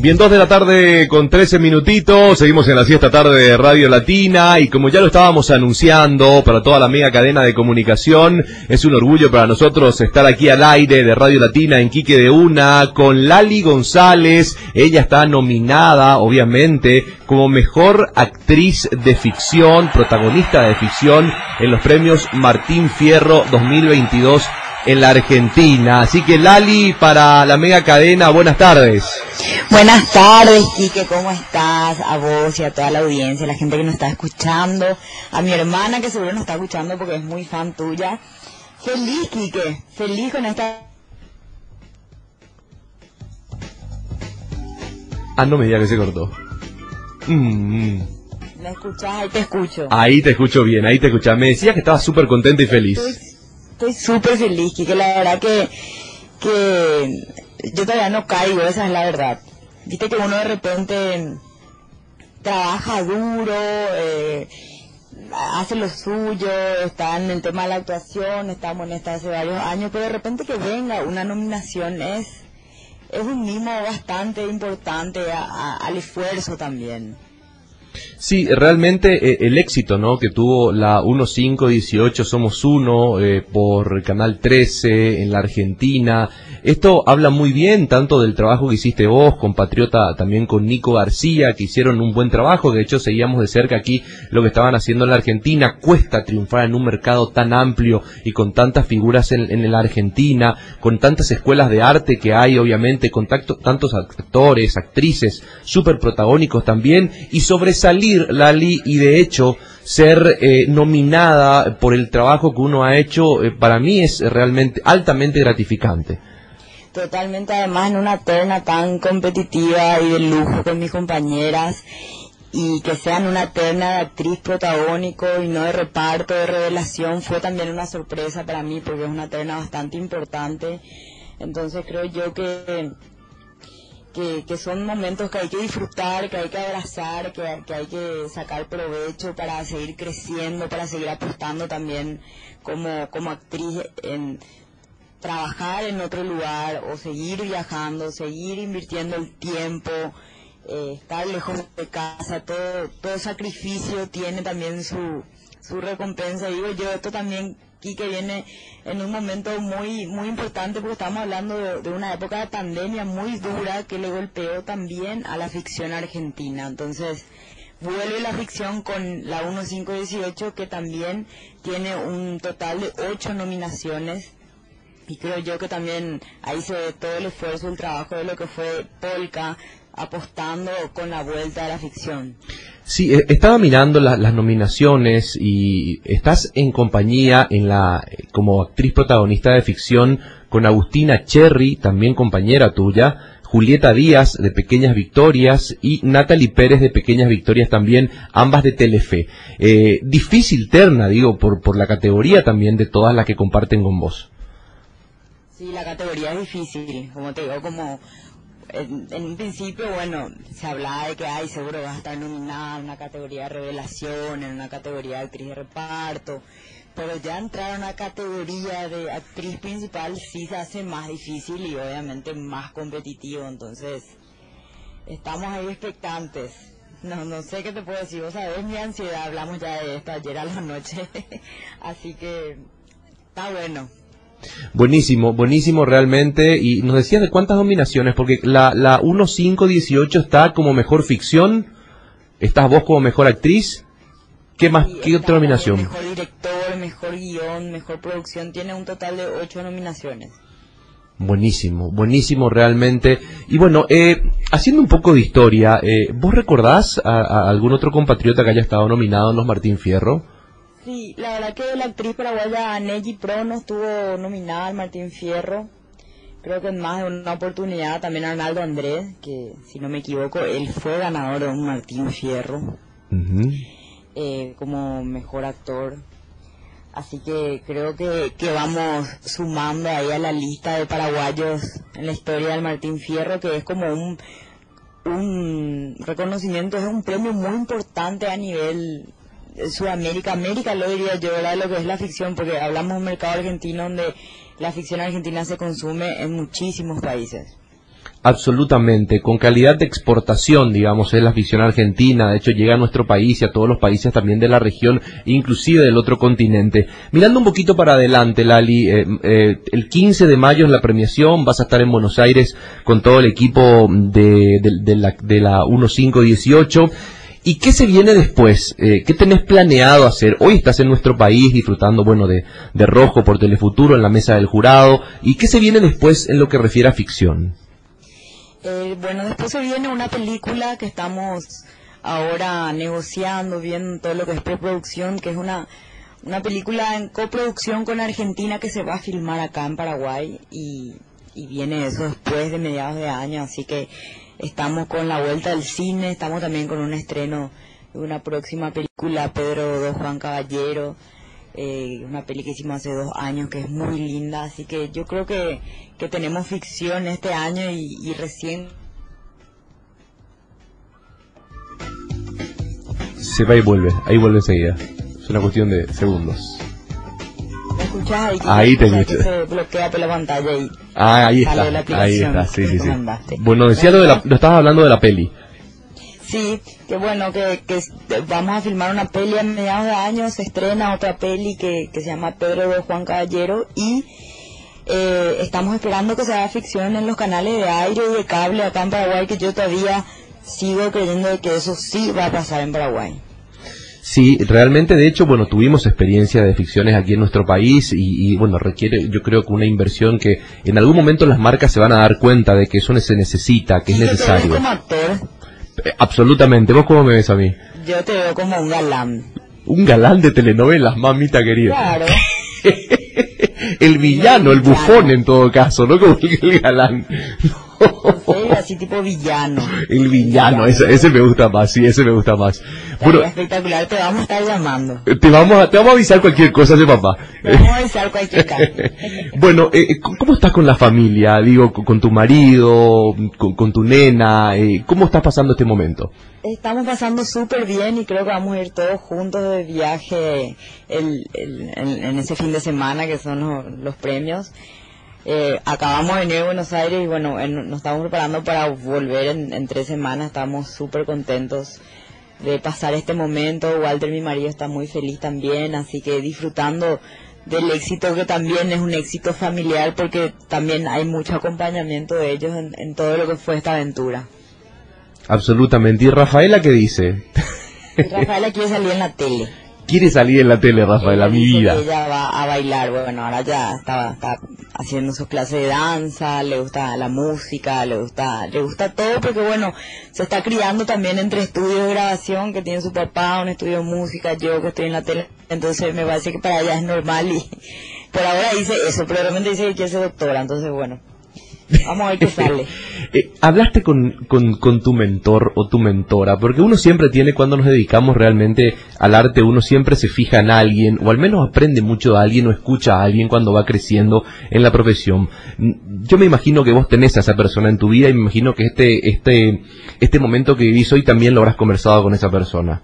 Bien, dos de la tarde con 13 minutitos, seguimos en la siesta tarde de Radio Latina. Y como ya lo estábamos anunciando para toda la mega cadena de comunicación, es un orgullo para nosotros estar aquí al aire de Radio Latina en Quique de Una con Lali González, ella está nominada obviamente como mejor actriz de ficción, protagonista de ficción en los premios Martín Fierro 2022 en la Argentina. Así que Lali, para la mega cadena, buenas tardes. Buenas tardes, Quique, ¿cómo estás? A vos y a toda la audiencia, la gente que nos está escuchando, a mi hermana que seguro nos está escuchando porque es muy fan tuya. Feliz, Quique, feliz con esta... Ah, no me digas que se cortó. Mm, mm. ¿Me escuchás? Ahí te escucho. Ahí te escucho bien, ahí te escuchas. Me decías que estabas súper contenta y feliz. Estoy súper feliz, Quique, la verdad que, que yo todavía no caigo, esa es la verdad. Viste que uno de repente trabaja duro, eh, hace lo suyo, está en el tema de la actuación, estamos en esta hace varios años, pero de repente que venga una nominación es, es un mimo bastante importante al esfuerzo también. Sí, realmente eh, el éxito ¿no? que tuvo la 1518 Somos Uno eh, por Canal 13 en la Argentina, esto habla muy bien tanto del trabajo que hiciste vos, compatriota también con Nico García, que hicieron un buen trabajo, de hecho seguíamos de cerca aquí lo que estaban haciendo en la Argentina, cuesta triunfar en un mercado tan amplio y con tantas figuras en, en la Argentina, con tantas escuelas de arte que hay obviamente, con tantos actores, actrices, súper protagónicos también, y sobresalir Lali y de hecho ser eh, nominada por el trabajo que uno ha hecho, eh, para mí es realmente altamente gratificante. Totalmente, además en una terna tan competitiva y de lujo con mis compañeras y que sean una terna de actriz protagónico y no de reparto, de revelación, fue también una sorpresa para mí porque es una terna bastante importante. Entonces creo yo que, que, son momentos que hay que disfrutar, que hay que abrazar, que, que hay que sacar provecho para seguir creciendo, para seguir apostando también como, como actriz en trabajar en otro lugar o seguir viajando, seguir invirtiendo el tiempo, eh, estar lejos de casa, todo, todo sacrificio tiene también su, su recompensa. Digo yo, esto también, que viene en un momento muy, muy importante porque estamos hablando de, de, una época de pandemia muy dura que le golpeó también a la ficción argentina. Entonces, vuelve la ficción con la 1518 que también tiene un total de ocho nominaciones y creo yo que también ahí se ve todo el esfuerzo, el trabajo de lo que fue Polka apostando con la vuelta a la ficción. Sí, eh, estaba mirando las nominaciones y estás en compañía en la como actriz protagonista de ficción con Agustina Cherry, también compañera tuya, Julieta Díaz de Pequeñas Victorias y Natalie Pérez de Pequeñas Victorias también, ambas de Telefe. Eh, difícil terna, digo, por, por la categoría también de todas las que comparten con vos. Sí, la categoría es difícil, como te digo, como en, un principio, bueno, se hablaba de que, ay, seguro vas a estar nominada en una categoría de revelación, en una categoría de actriz de reparto, pero ya entrar a una categoría de actriz principal sí se hace más difícil y obviamente más competitivo, entonces estamos ahí expectantes. No, no sé qué te puedo decir, vos sabés mi ansiedad, hablamos ya de esto ayer a la noche, así que está bueno. Buenísimo, buenísimo realmente. Y nos decías de cuántas nominaciones, porque la, la 1518 está como mejor ficción, estás vos como mejor actriz. ¿Qué más? ¿Qué otra nominación? Mejor director, mejor guion, mejor producción, tiene un total de ocho nominaciones. Buenísimo, buenísimo realmente. Y bueno, eh, haciendo un poco de historia, eh, ¿vos recordás a, algún otro compatriota que haya estado nominado en los Martín Fierro? Sí, la verdad que la actriz paraguaya Neji Pro no estuvo nominada al Martín Fierro. Creo que en más de una oportunidad también Arnaldo Andrés, que si no me equivoco, él fue ganador de un Martín Fierro eh, como mejor actor. Así que creo que, que vamos sumando ahí a la lista de paraguayos en la historia del Martín Fierro, que es como un, un reconocimiento, es un premio muy importante a nivel Sudamérica, América lo diría yo, ¿verdad? Lo que es la ficción, porque hablamos de un mercado argentino donde la ficción argentina se consume en muchísimos países. Absolutamente, con calidad de exportación, digamos, es la ficción argentina, de hecho llega a nuestro país y a todos los países también de la región, inclusive del otro continente. Mirando un poquito para adelante, Lali, eh, eh, el 15 de mayo es la premiación, vas a estar en Buenos Aires con todo el equipo de, la, de la 1518. ¿Y qué se viene después? Eh, ¿Qué tenés planeado hacer? Hoy estás en nuestro país disfrutando, bueno, de, de Rojo por Telefuturo en la mesa del jurado. ¿Y qué se viene después en lo que refiere a ficción? Eh, bueno, después se viene una película que estamos ahora negociando, viendo todo lo que es preproducción, que es una, una película en coproducción con Argentina que se va a filmar acá en Paraguay y, y viene eso después de mediados de año, así que estamos con la vuelta del cine, estamos también con un estreno de una próxima película, Pedro II Juan Caballero, eh, una peli que hicimos hace dos años que es muy linda, así que yo creo que, que tenemos ficción este año y, recién... Se va y vuelve, ahí vuelve enseguida. Es una cuestión de segundos. ¿Me escuchas? Ahí, te escucho. se bloquea por la pantalla y ah, ahí está, ahí está, sí, sí, sí. Bueno, decía lo de la, lo estabas hablando de la peli. Sí, que bueno, que, vamos a filmar una peli a mediados de año, se estrena otra peli que, se llama Pedro de Juan Caballero y eh, estamos esperando que se haga ficción en los canales de aire y de cable acá en Paraguay, que yo todavía sigo creyendo que eso sí va a pasar en Paraguay. Sí, realmente, de hecho, bueno, tuvimos experiencia de ficciones aquí en nuestro país y, bueno, requiere, yo creo que una inversión que en algún momento las marcas se van a dar cuenta de que eso se necesita, que es necesario. Eh, absolutamente. ¿Vos cómo me ves a mí? Yo te veo como un galán. Un galán de telenovelas, mamita querida. Claro. el villano, el bufón en todo caso, no como el galán. así tipo villano. El villano, ese, me gusta más, sí, ese me gusta más. Bueno, espectacular, te vamos a estar llamando. Te vamos a, te vamos a avisar cualquier cosa de papá. Te vamos a avisar cualquier cosa. bueno, eh, eh, ¿cómo estás con la familia? Digo, con, tu marido, con, tu nena, eh, ¿cómo estás pasando este momento? Estamos pasando súper bien y creo que vamos a ir todos juntos de viaje el, en, ese fin de semana que son los, los premios. Eh, acabamos de venir a Buenos Aires y bueno, nos estamos preparando para volver en, tres semanas. Estamos súper contentos de pasar este momento. Walter, mi marido, está muy feliz también, así que disfrutando del éxito que también es un éxito familiar porque también hay mucho acompañamiento de ellos en, en todo lo que fue esta aventura. Absolutamente. ¿Y Rafaela qué dice? Rafaela quiere salir en la tele quiere salir en la tele, Rafaela, mi vida. ella va a bailar, bueno, ahora ya estaba, está haciendo sus clases de danza, le gusta la música, le gusta, le gusta todo porque bueno, se está criando también entre estudios de grabación que tiene su papá, un estudio de música, yo que estoy en la tele, entonces me parece que para ella es normal y por ahora dice eso, pero realmente dice que quiere ser doctora, entonces bueno. Vamos a ver qué sale. Eh, hablaste con, con, tu mentor o tu mentora, porque uno siempre tiene, cuando nos dedicamos realmente al arte, uno siempre se fija en alguien, o al menos aprende mucho de alguien o escucha a alguien cuando va creciendo en la profesión. Yo me imagino que vos tenés a esa persona en tu vida y me imagino que este, este, este momento que vivís hoy también lo habrás conversado con esa persona.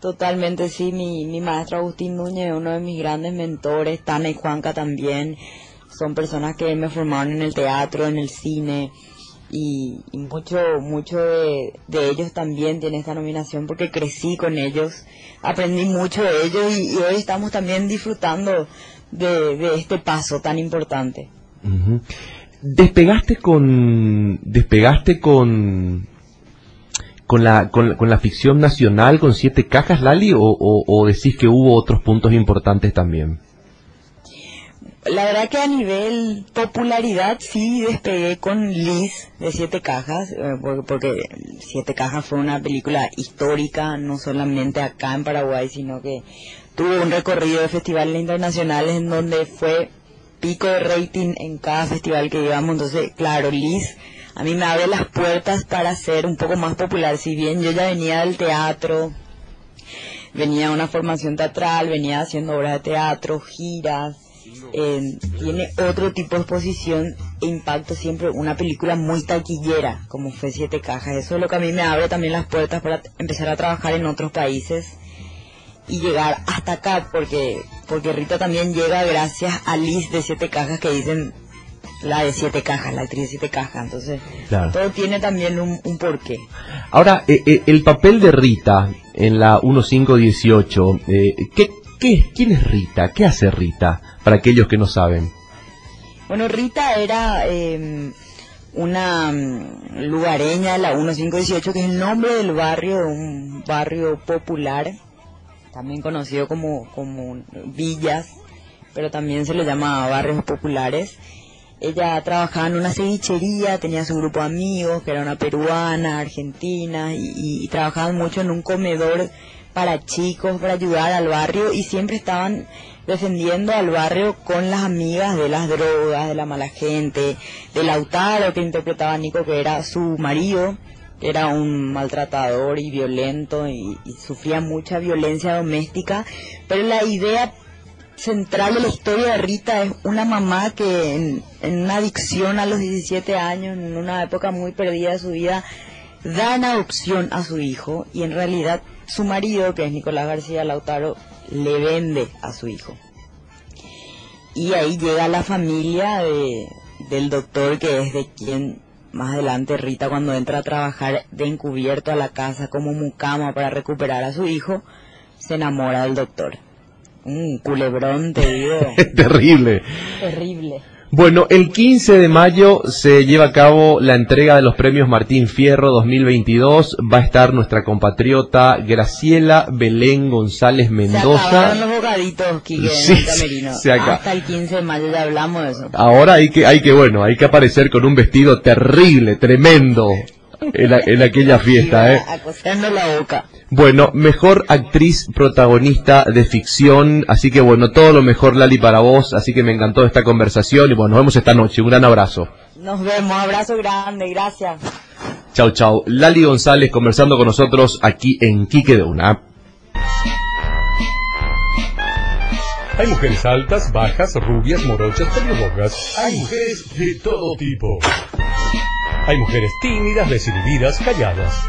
Totalmente, sí, mi, mi maestro Agustín Núñez, uno de mis grandes mentores, Tana y Juanca también son personas que me formaron en el teatro, en el cine y, mucho mucho de, ellos también tienen esta nominación porque crecí con ellos, aprendí mucho de ellos y, hoy estamos también disfrutando de, este paso tan importante. Despegaste con despegaste con con la, con, la ficción nacional con siete cajas, Lali, o decís que hubo otros puntos importantes también? La verdad que a nivel popularidad sí despegué con Liz de Siete Cajas, eh, porque, Siete Cajas fue una película histórica, no solamente acá en Paraguay, sino que tuvo un recorrido de festivales internacionales en donde fue pico de rating en cada festival que llevamos. Entonces, claro, Liz a mí me abre las puertas para ser un poco más popular. Si bien yo ya venía del teatro, venía de una formación teatral, venía haciendo obras de teatro, giras eh, tiene otro tipo de exposición e impacto siempre una película muy taquillera como fue Siete Cajas. Eso es lo que a mí me abre también las puertas para empezar a trabajar en otros países y llegar hasta acá, porque, porque Rita también llega gracias a Liz de Siete Cajas que dicen la de Siete Cajas, la actriz de Siete Cajas, entonces todo tiene también un, un porqué. Ahora, eh, eh, el papel de Rita en la 1518, eh, ¿qué, qué, ¿quién es Rita? ¿Qué hace Rita? Para aquellos que no saben. Bueno, Rita era em, una mm, lugareña de la 1518, que es el nombre del barrio, un barrio popular, también conocido como, como villas, pero también se le llama barrios populares. Ella trabajaba en una cevichería, tenía su grupo de amigos, que era una peruana, argentina, y, y trabajaban mucho en un comedor para chicos, para ayudar al barrio, y siempre estaban defendiendo al barrio con las amigas de las drogas, de la mala gente, de Lautaro que interpretaba Nico, que era su marido, que era un maltratador y violento y, sufría mucha violencia doméstica, pero la idea central de la historia de Rita es una mamá que en, en, una adicción a los 17 años, en una época muy perdida de su vida, da adopción a su hijo y en realidad su marido, que es Nicolás García Lautaro, le vende a su hijo. Y ahí llega la familia de, del doctor que es de quien más adelante Rita cuando entra a trabajar de encubierto a la casa como mucama para recuperar a su hijo, se enamora del doctor. Un culebrón, te digo. Terrible. Terrible. Bueno, el 15 de mayo se lleva a cabo la entrega de los premios Martín Fierro 2022. Va a estar nuestra compatriota Graciela Belén González Mendoza. Se los bocaditos, Quique, se acaba. Hasta el 15 de mayo ya hablamos de eso. Ahora hay que, hay que, bueno, hay que aparecer con un vestido terrible, tremendo en, aquella fiesta, ¿eh? la boca. Bueno, mejor actriz protagonista de ficción, así que bueno, todo lo mejor Lali para vos, así que me encantó esta conversación y bueno, nos vemos esta noche, un gran abrazo. Nos vemos, abrazo grande, gracias. Chau, chau. Lali González conversando con nosotros aquí en Quique de Una. Hay mujeres altas, bajas, rubias, morochas, pelirrojas. Hay mujeres de todo tipo. Hay mujeres tímidas, desinhibidas, calladas.